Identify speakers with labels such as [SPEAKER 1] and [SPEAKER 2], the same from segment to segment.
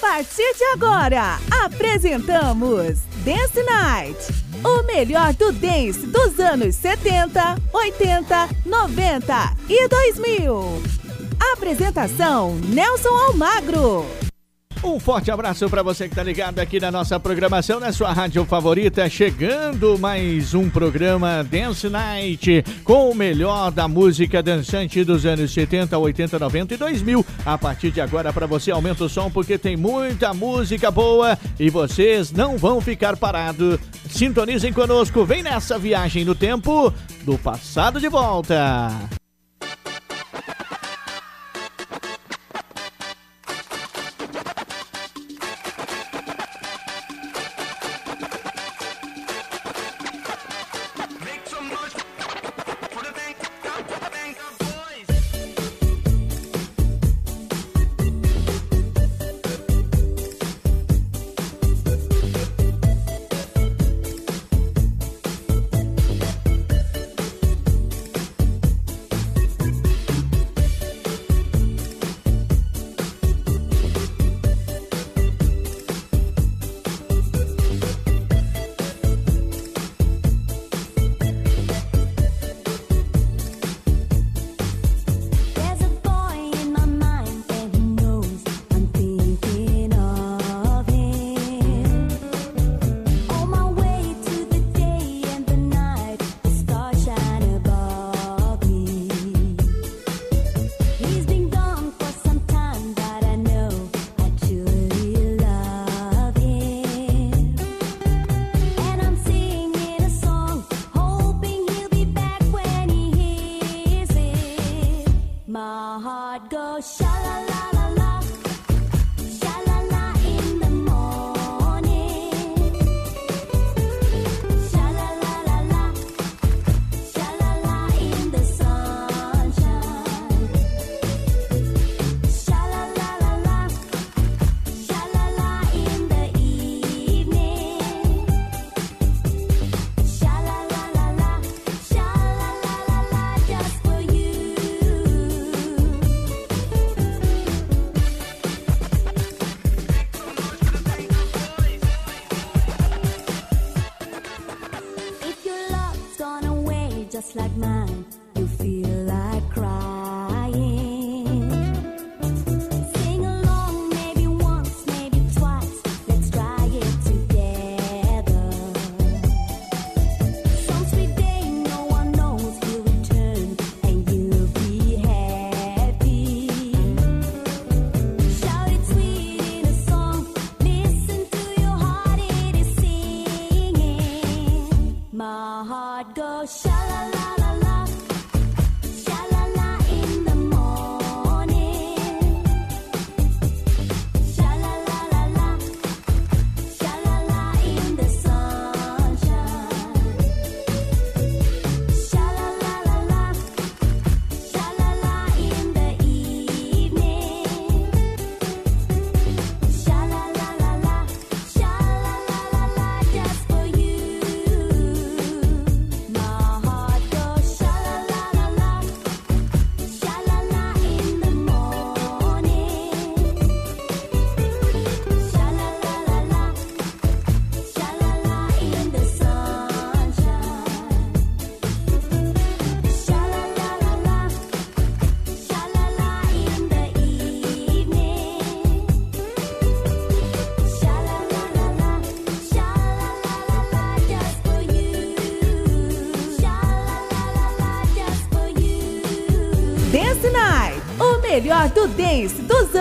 [SPEAKER 1] partir de agora, apresentamos Dance Night. O melhor do dance dos anos 70, 80, 90 e 2000. Apresentação Nelson Almagro.
[SPEAKER 2] Um forte abraço para você que está ligado aqui na nossa programação, na sua rádio favorita. Chegando mais um programa Dance Night com o melhor da música dançante dos anos 70, 80, 90 e 2000. A partir de agora, para você, aumenta o som porque tem muita música boa e vocês não vão ficar parados. Sintonizem conosco, vem nessa viagem no tempo do passado de volta.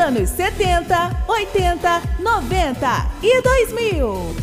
[SPEAKER 1] Anos 70, 80, 90 e 2000.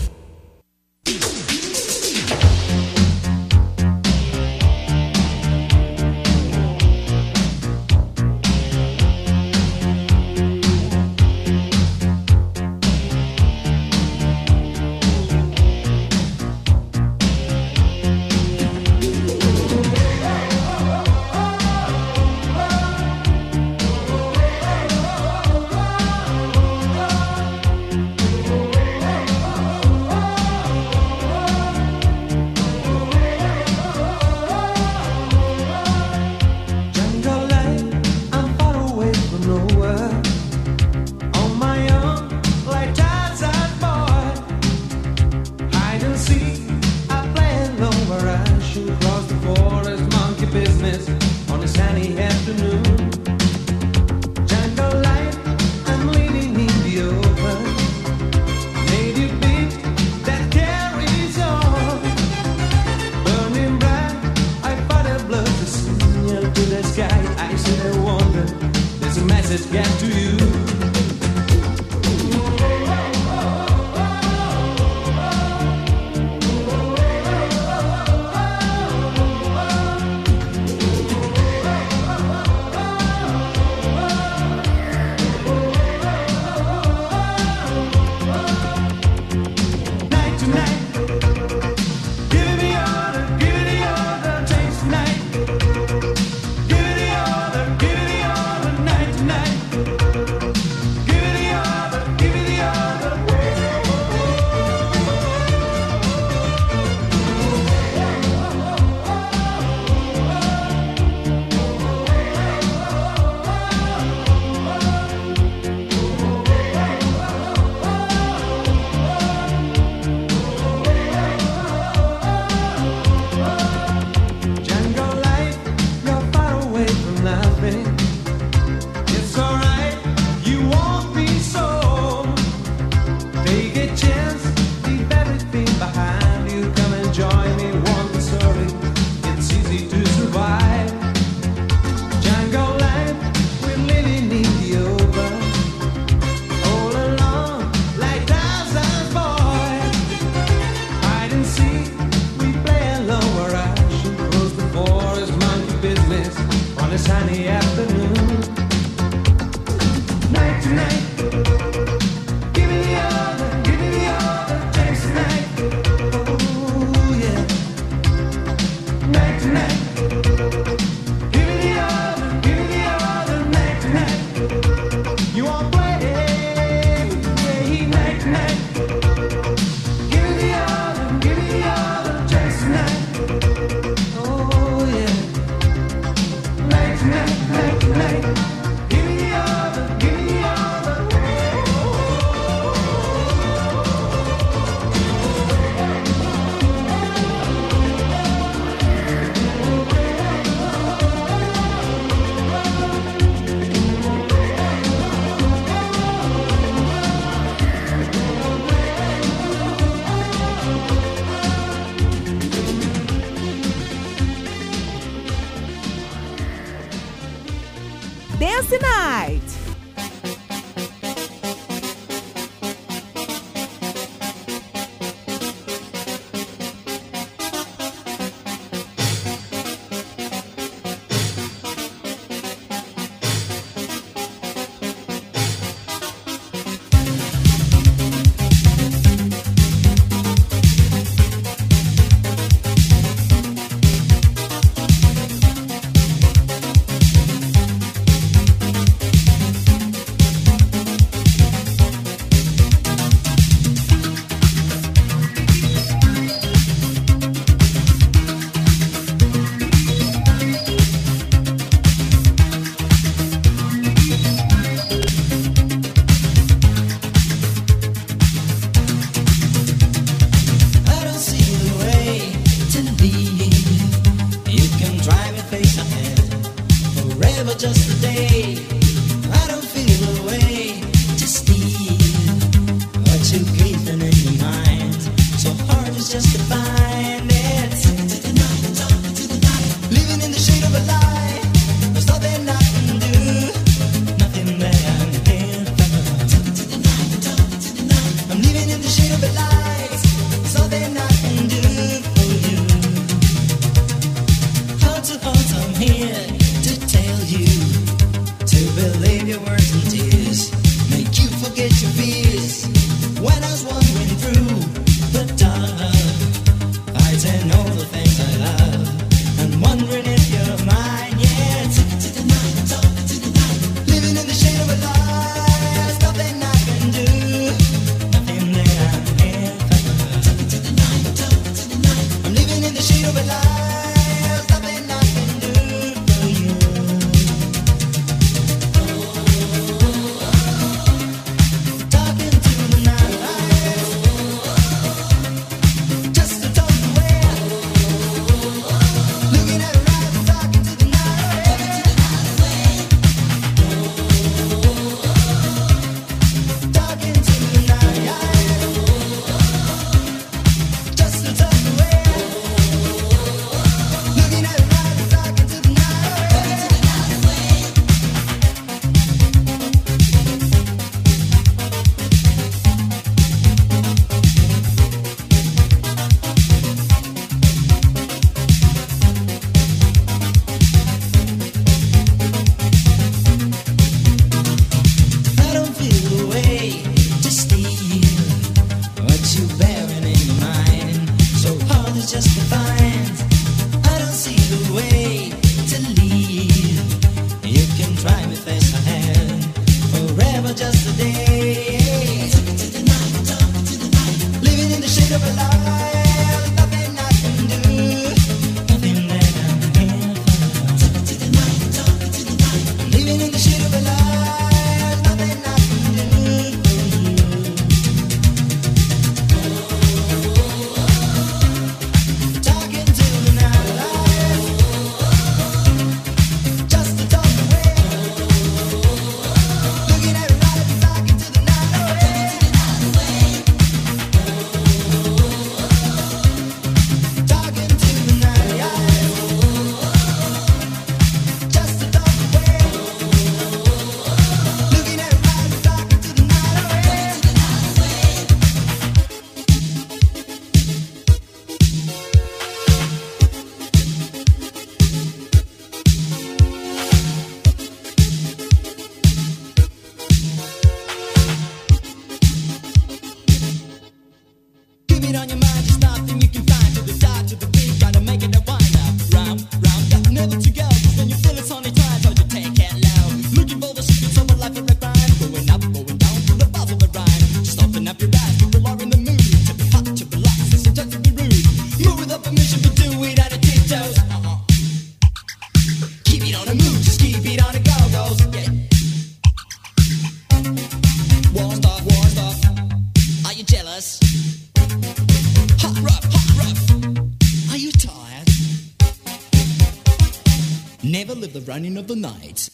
[SPEAKER 3] running of the night.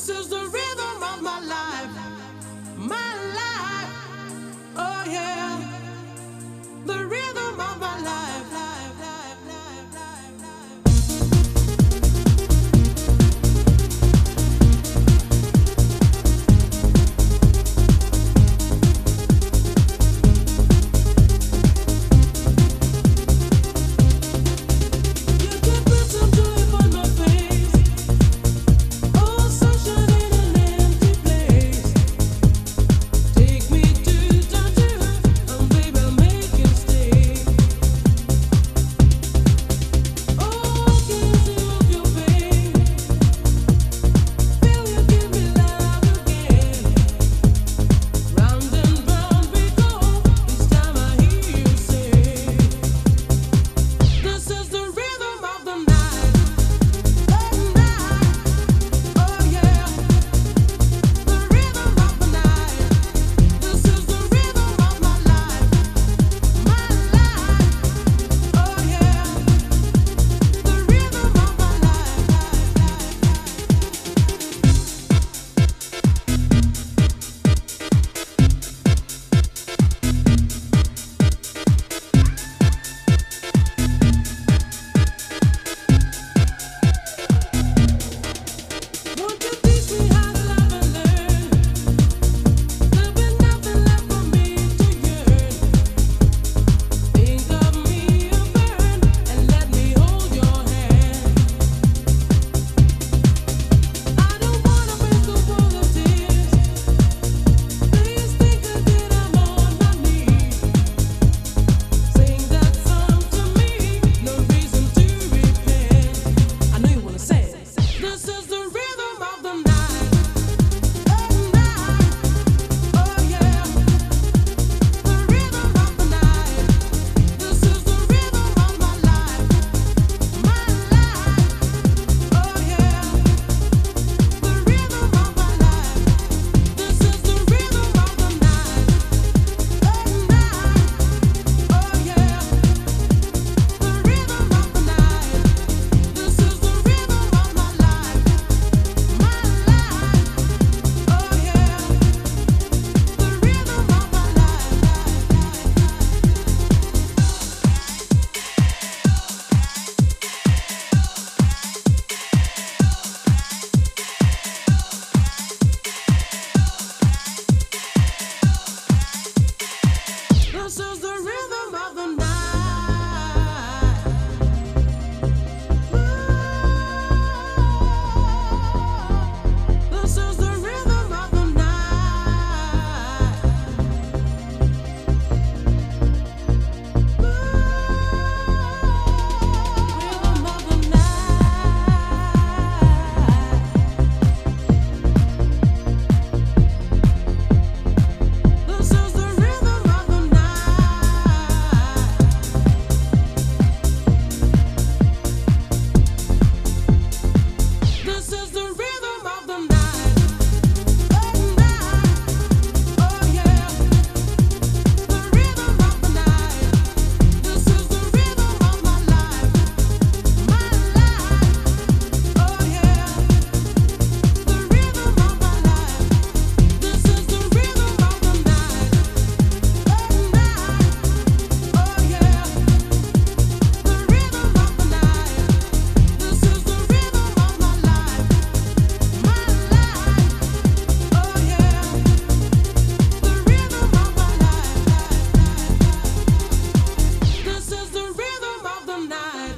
[SPEAKER 3] This is the rhythm of my life.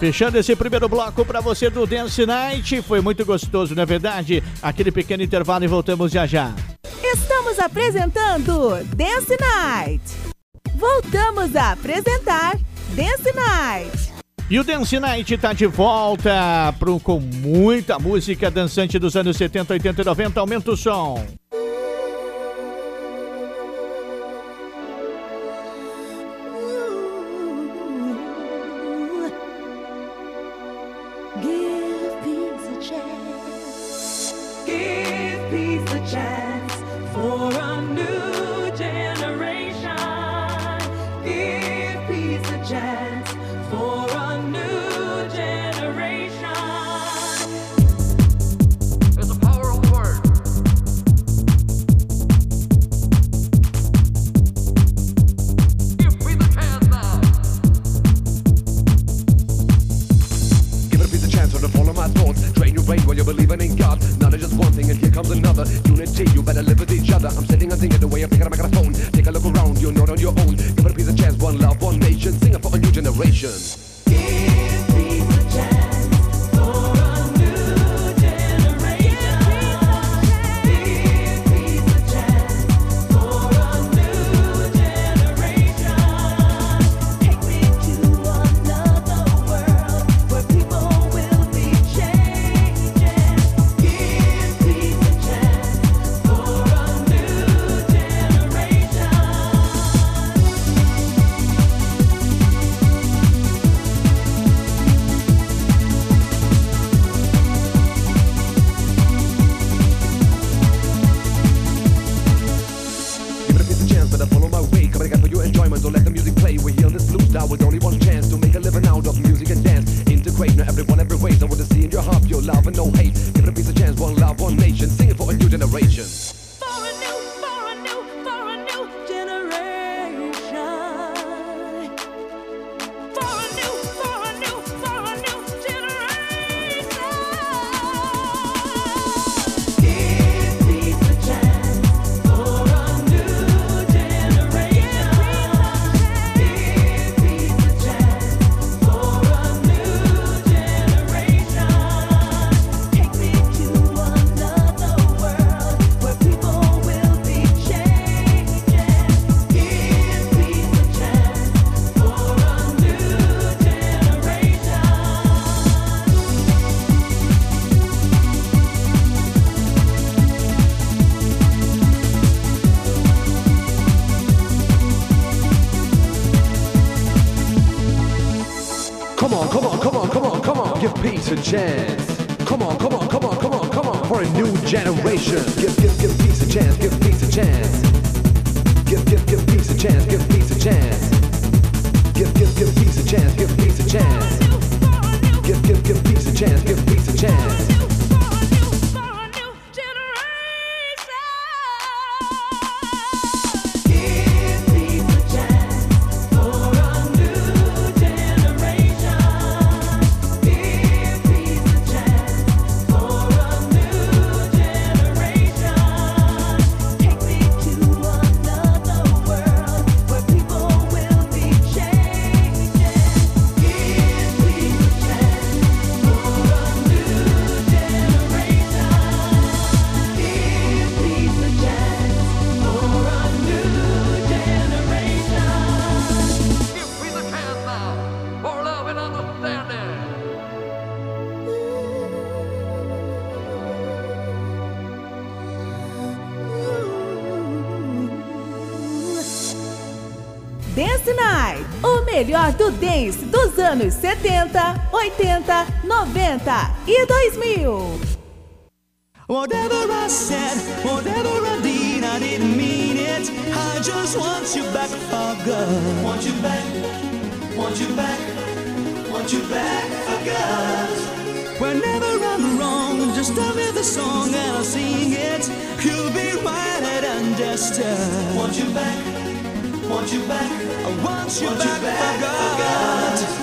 [SPEAKER 2] Fechando esse primeiro bloco para você do Dance Night. Foi muito gostoso, não é verdade? Aquele pequeno intervalo e voltamos já já.
[SPEAKER 1] Estamos apresentando Dance Night. Voltamos a apresentar Dance Night.
[SPEAKER 2] E o Dance Night tá de volta pro, com muita música dançante dos anos 70, 80 e 90. Aumenta o som.
[SPEAKER 1] Anos 70, 80, 90 e 2000.
[SPEAKER 4] Whatever I said, whatever I did, I didn't mean it. I just want you back for good. Want you back, want you back, want you back for good. Whenever I'm wrong, just tell me the song and I'll sing it. You'll be right and understood. Uh, want you back. want you back. I want you want back, you back for God.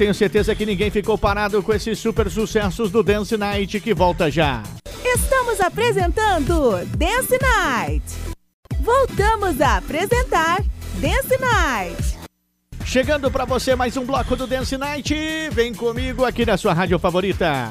[SPEAKER 5] tenho certeza que ninguém ficou parado com esses super sucessos do Dance Night que volta já.
[SPEAKER 1] Estamos apresentando Dance Night. Voltamos a apresentar Dance Night.
[SPEAKER 5] Chegando para você mais um bloco do Dance Night. Vem comigo aqui na sua rádio favorita.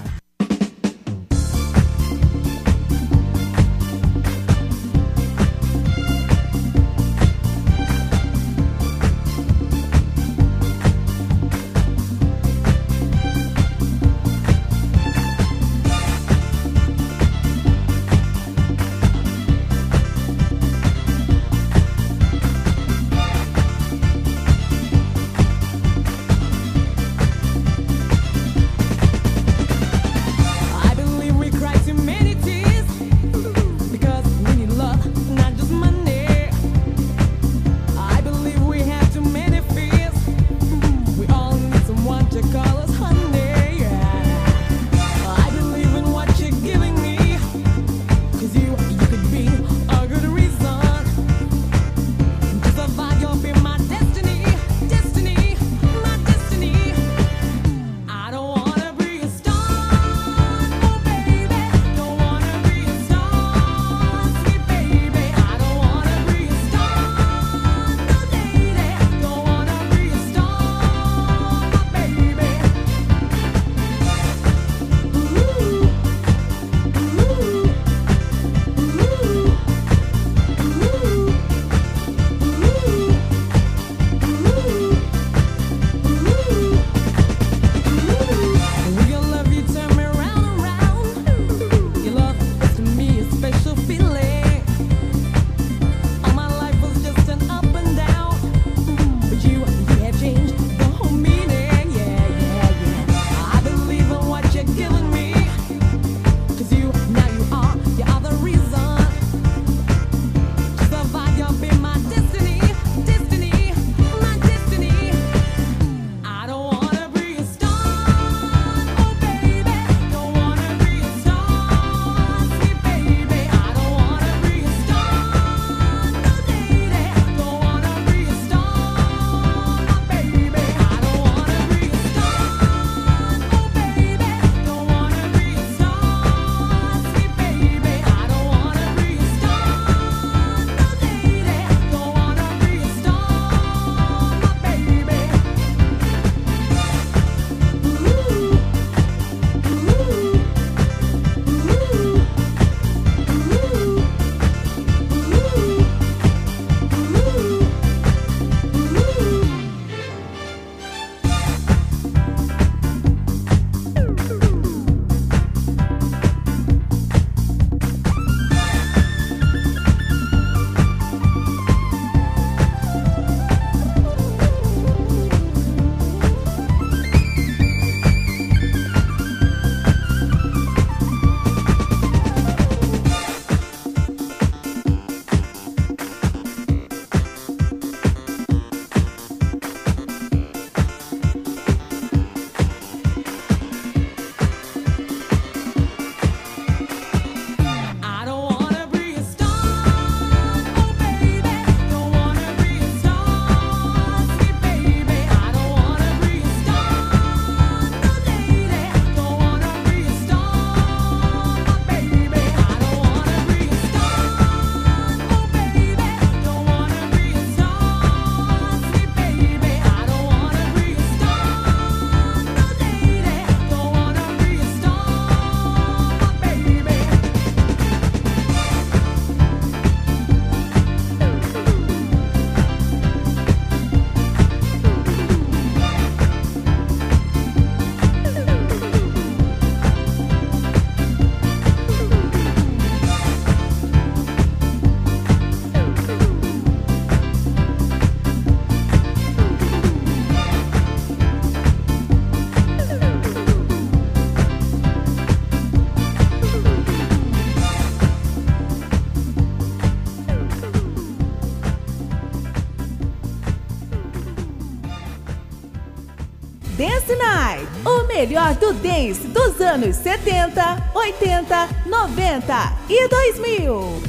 [SPEAKER 1] Anos 70, 80, 90 e 2000.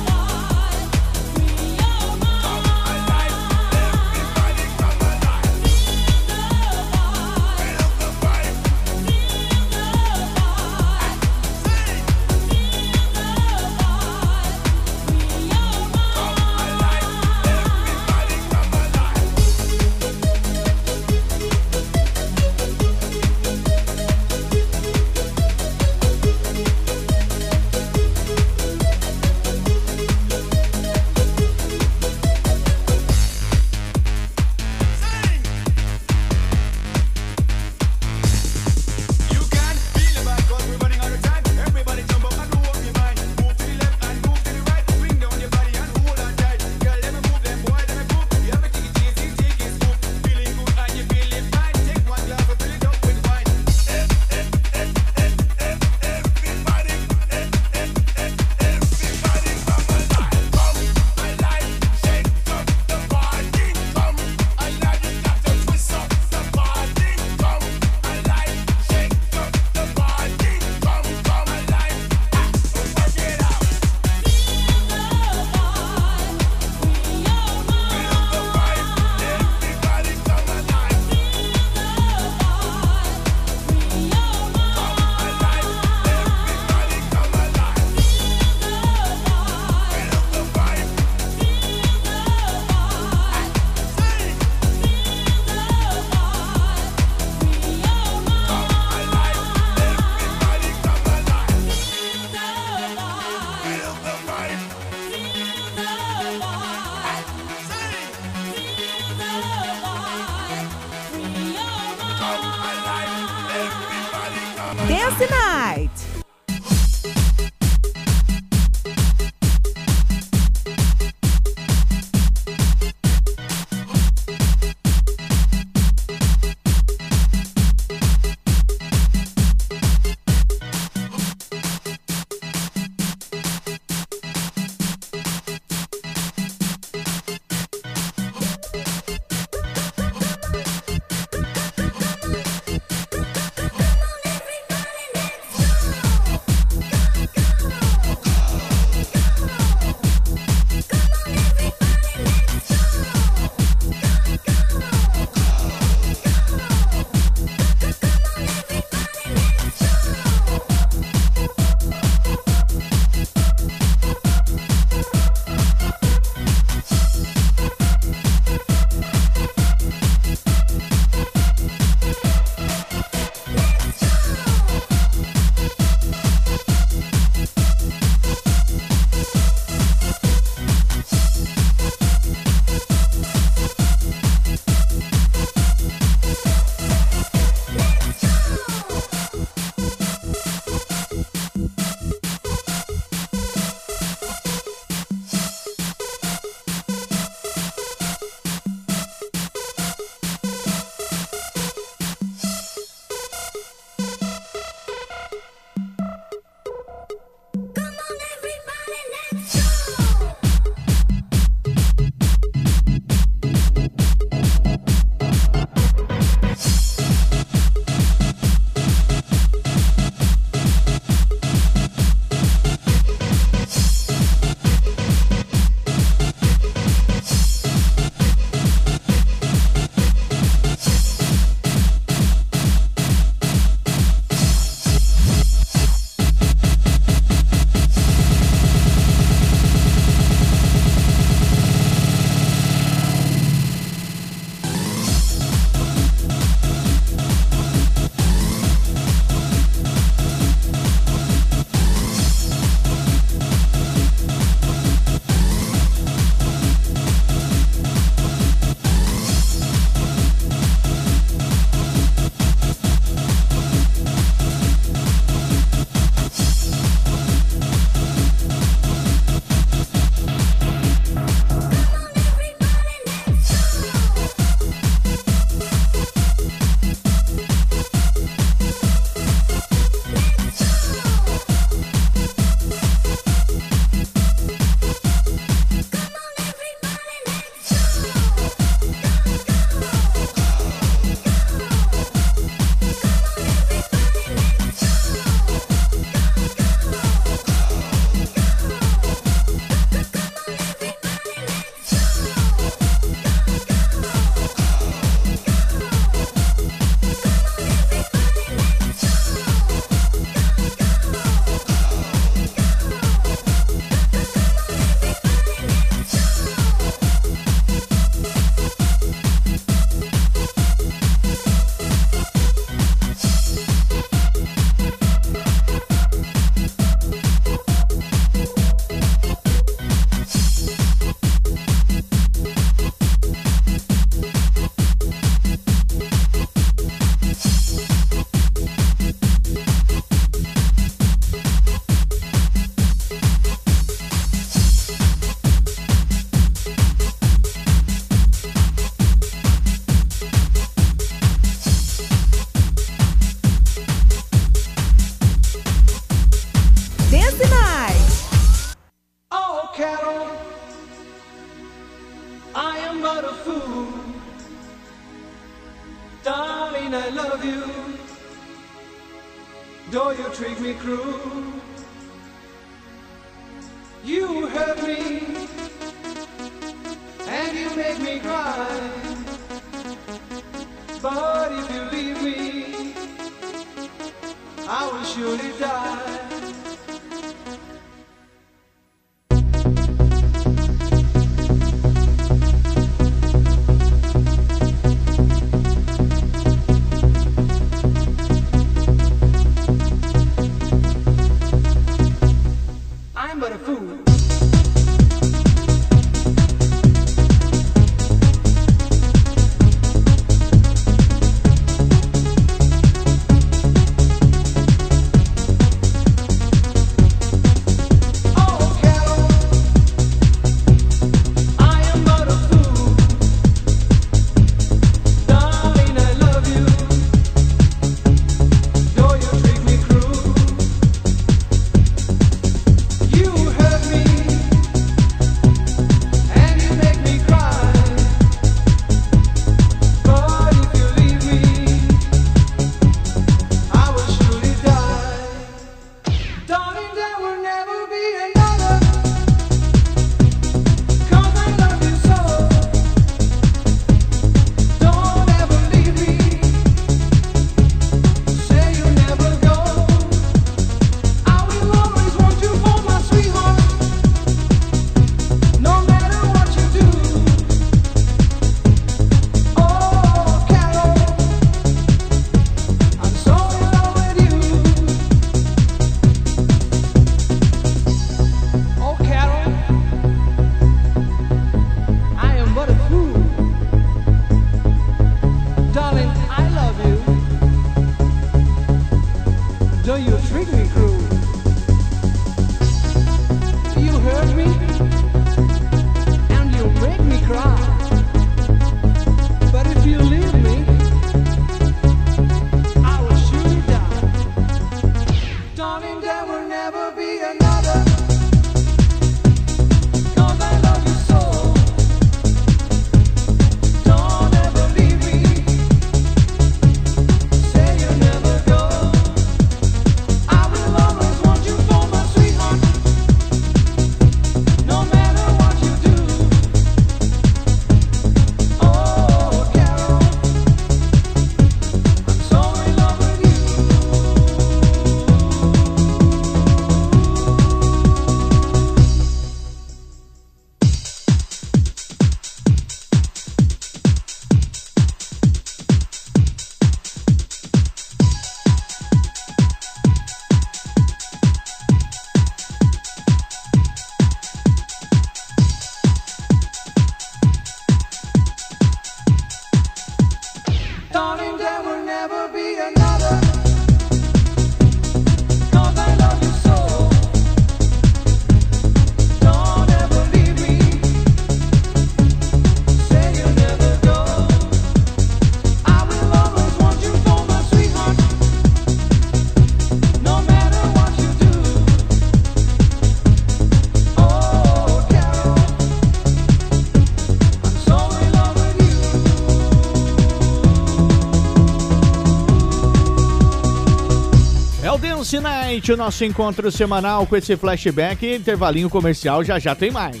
[SPEAKER 5] Night, o nosso encontro semanal com esse flashback intervalinho comercial já já tem mais.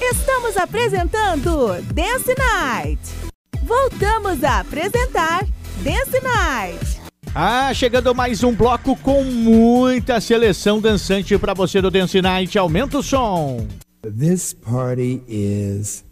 [SPEAKER 1] Estamos apresentando Dance Night. Voltamos a apresentar Dance Night.
[SPEAKER 5] Ah, chegando mais um bloco com muita seleção dançante para você do Dance Night. Aumenta o som.
[SPEAKER 6] This party is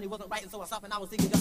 [SPEAKER 7] money wasn't right and so I stopped and I was thinking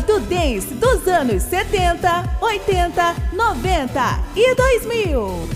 [SPEAKER 7] do
[SPEAKER 1] dance dos anos 70, 80, 90 e 2000.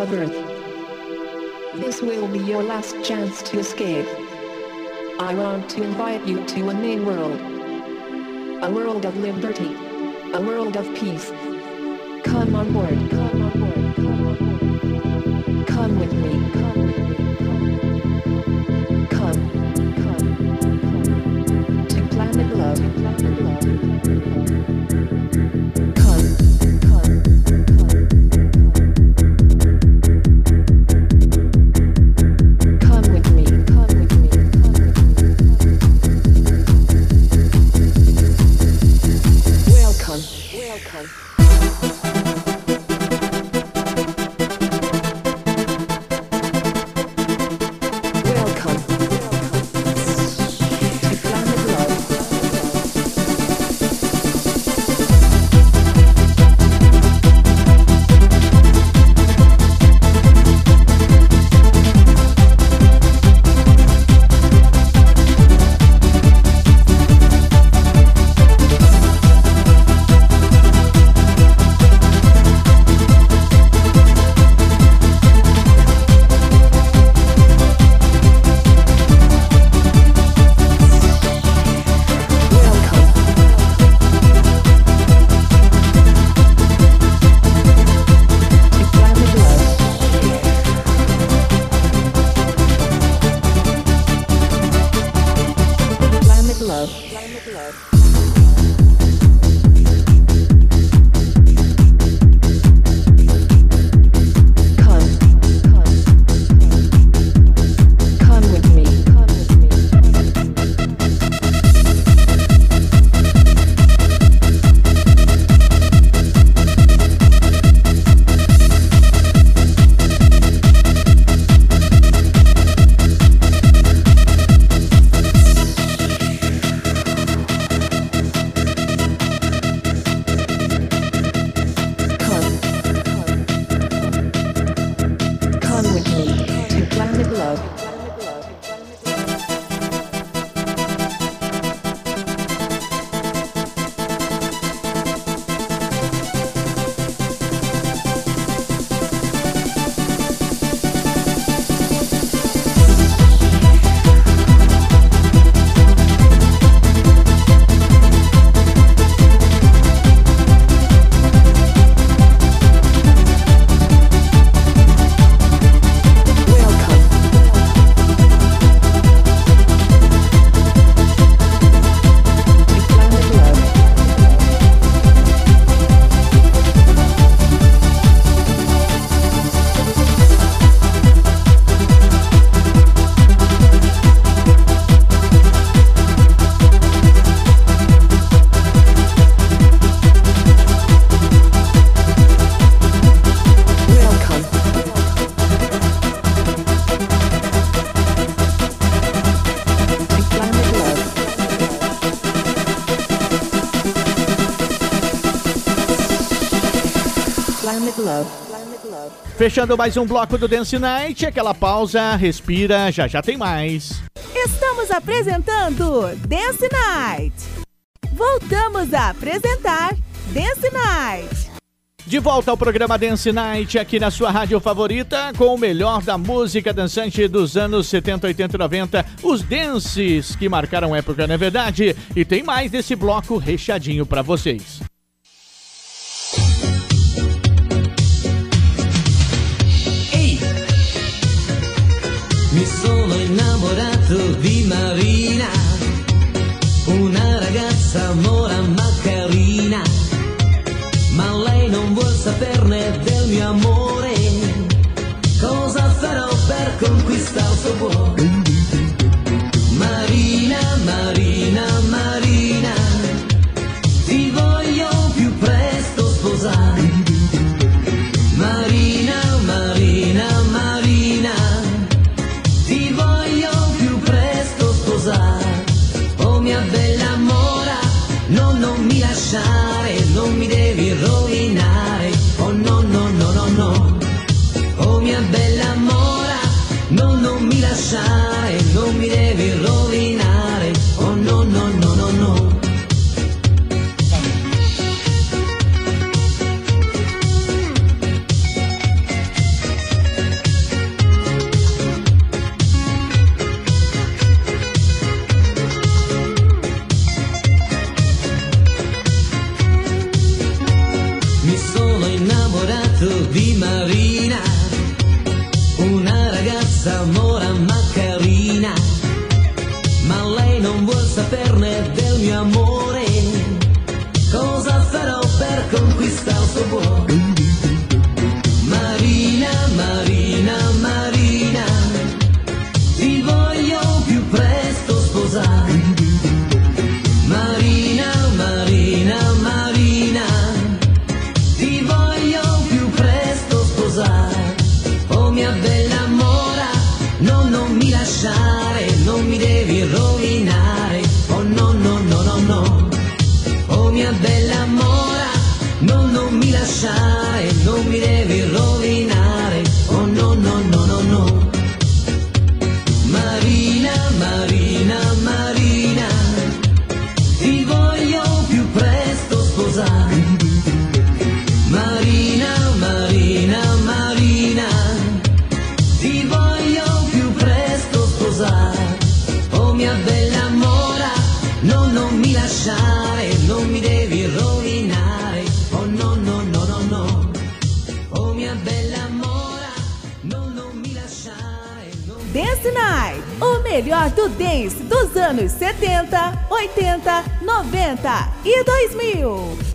[SPEAKER 8] Earth. This will be your last chance to escape. I want to invite you to a new world. A world of liberty. A world of peace. Come on board.
[SPEAKER 5] Fechando mais um bloco do Dance Night, aquela pausa, respira, já já tem mais.
[SPEAKER 1] Estamos apresentando Dance Night. Voltamos a apresentar Dance Night.
[SPEAKER 5] De volta ao programa Dance Night, aqui na sua rádio favorita, com o melhor da música dançante dos anos 70, 80 e 90, os dances que marcaram época, não é verdade? E tem mais desse bloco recheadinho pra vocês.
[SPEAKER 9] Marina, una ragazza mora ma carina, ma lei non vuol saperne del mio amore. Cosa farò per conquistare il suo cuore?
[SPEAKER 10] Dance dos anos 70, 80, 90 e 2000.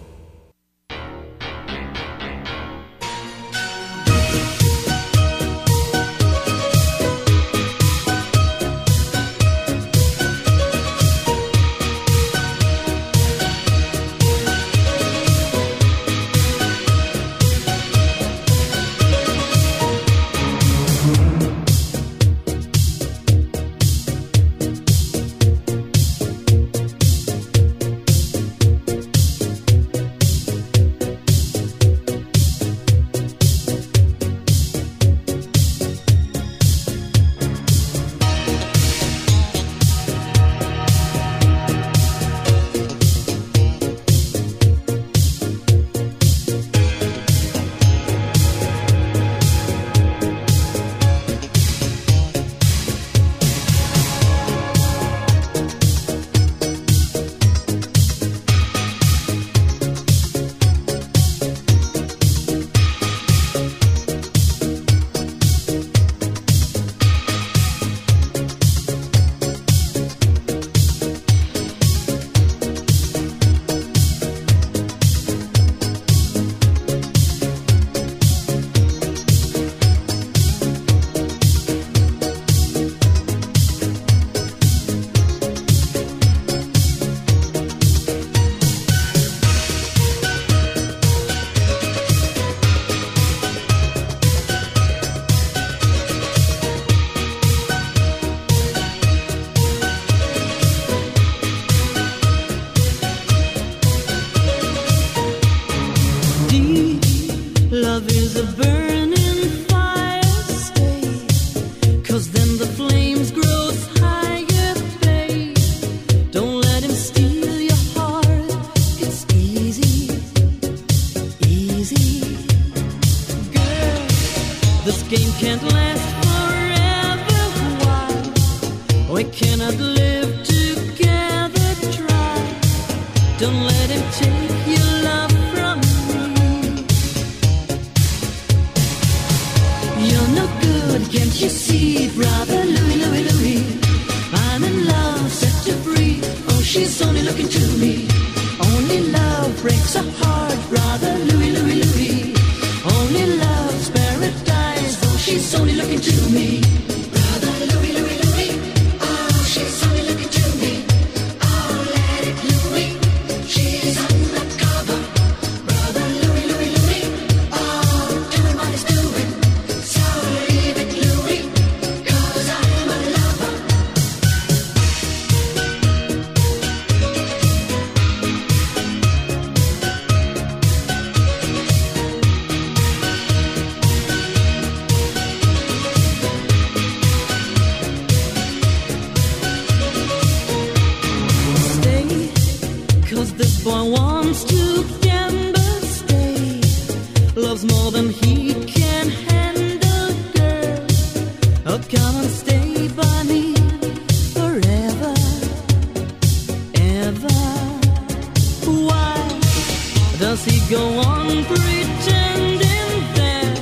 [SPEAKER 11] Does he go on pretending that?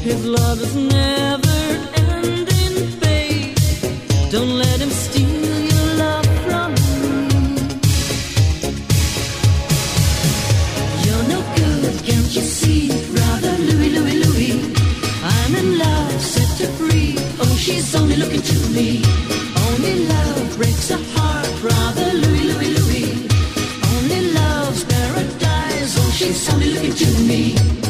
[SPEAKER 10] His love is never ending, babe. Don't let him steal your love from me. You're no good, can't you see, brother Louis, Louis, Louis? I'm in love, set her free. Oh, she's only looking to me. tell me, look at
[SPEAKER 5] me.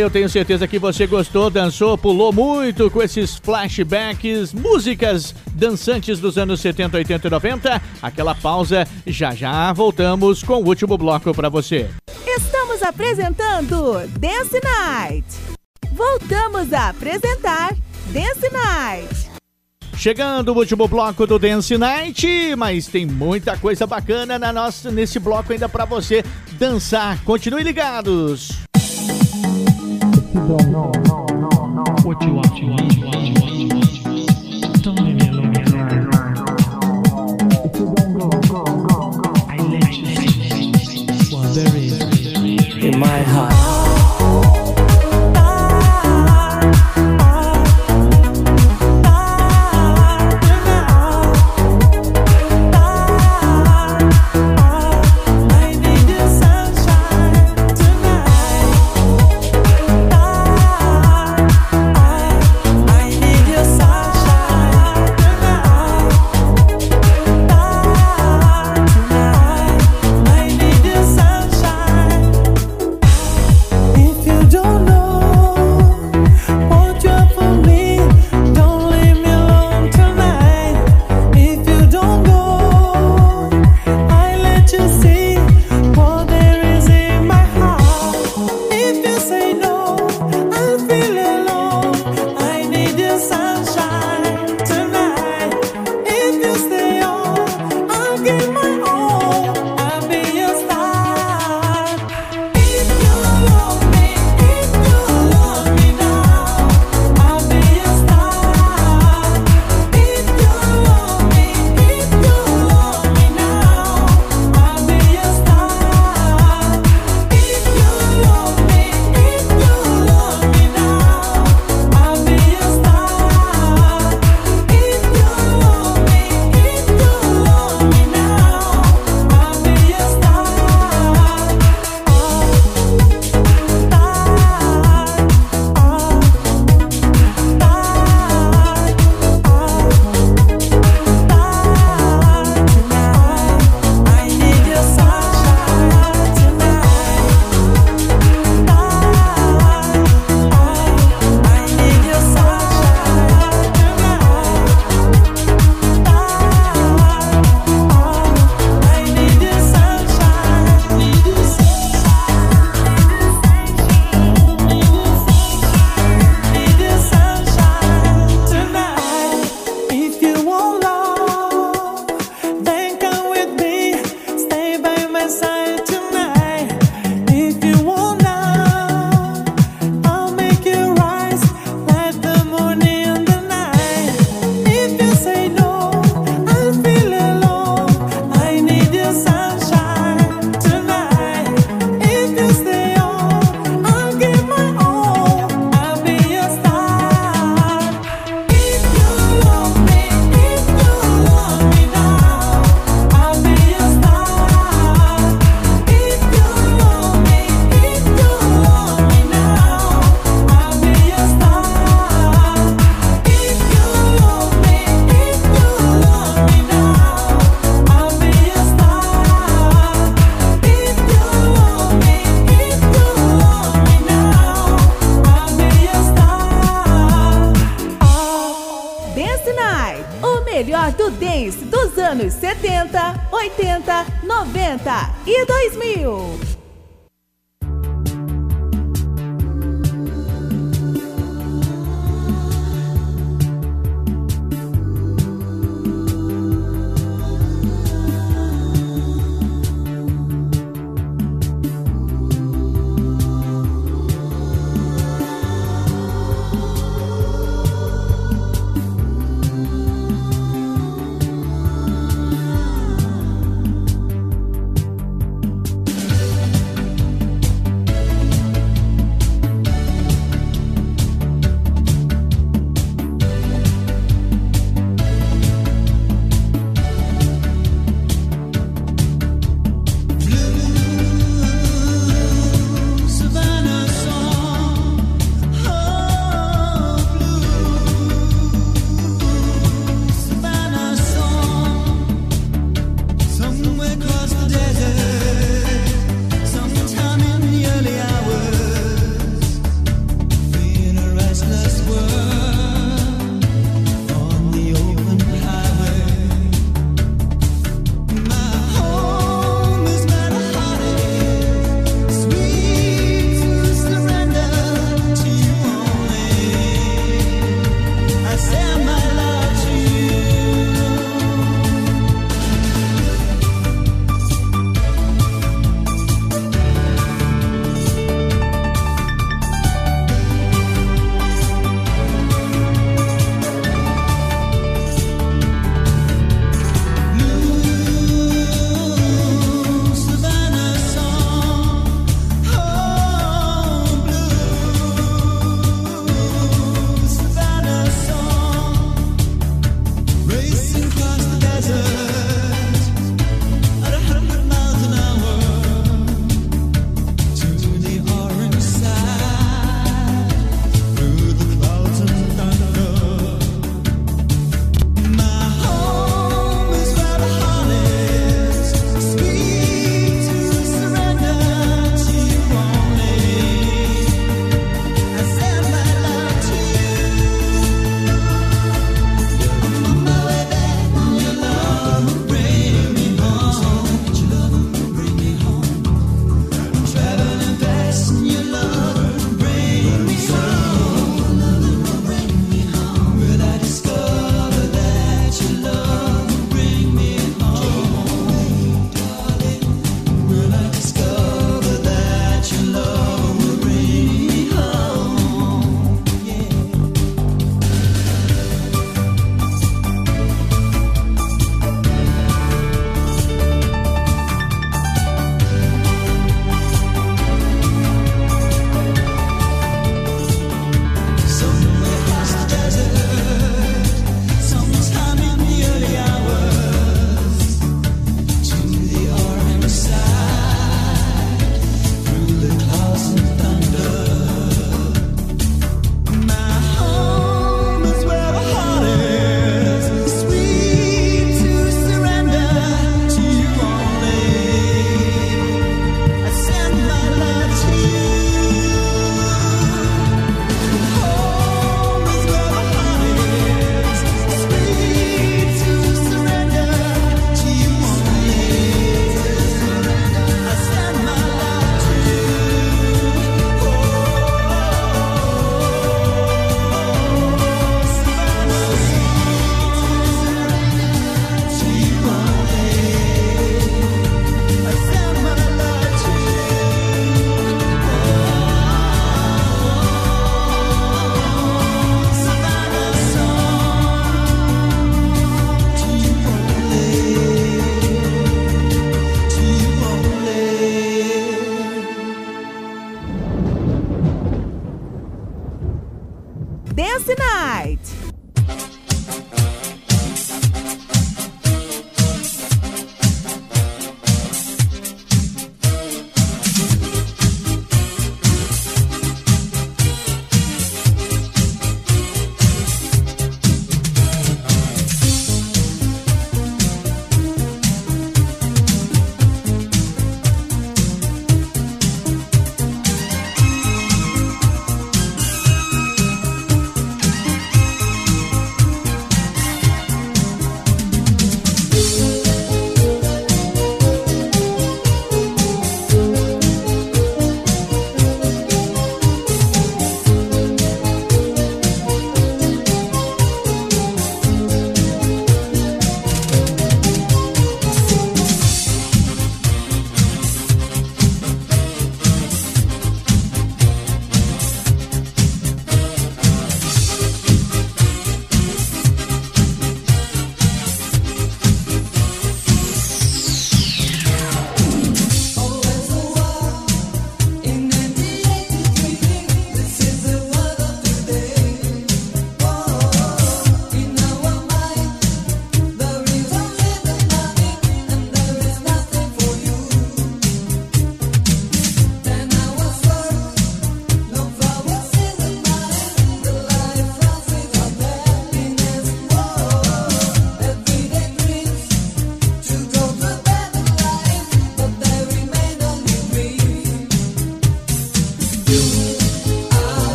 [SPEAKER 5] eu tenho certeza que você gostou, dançou, pulou muito com esses flashbacks, músicas dançantes dos anos 70, 80 e 90. Aquela pausa, já já voltamos com o último bloco para você.
[SPEAKER 1] Estamos apresentando Dance Night. Voltamos a apresentar Dance Night.
[SPEAKER 5] Chegando o último bloco do Dance Night, mas tem muita coisa bacana na nossa, nesse bloco ainda para você dançar. Continue ligados.
[SPEAKER 12] You don't
[SPEAKER 6] know what you want, you want, you want, you
[SPEAKER 2] want, you want. Don't leave
[SPEAKER 5] me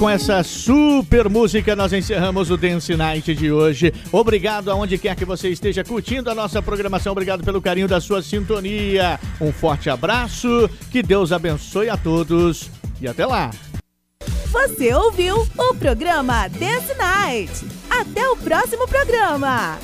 [SPEAKER 5] com essa super música nós encerramos o Dance Night de hoje. Obrigado aonde quer que você esteja curtindo a nossa programação. Obrigado pelo carinho da sua sintonia. Um forte abraço, que Deus abençoe a todos e até lá.
[SPEAKER 1] Você ouviu o programa Dance Night. Até o próximo programa.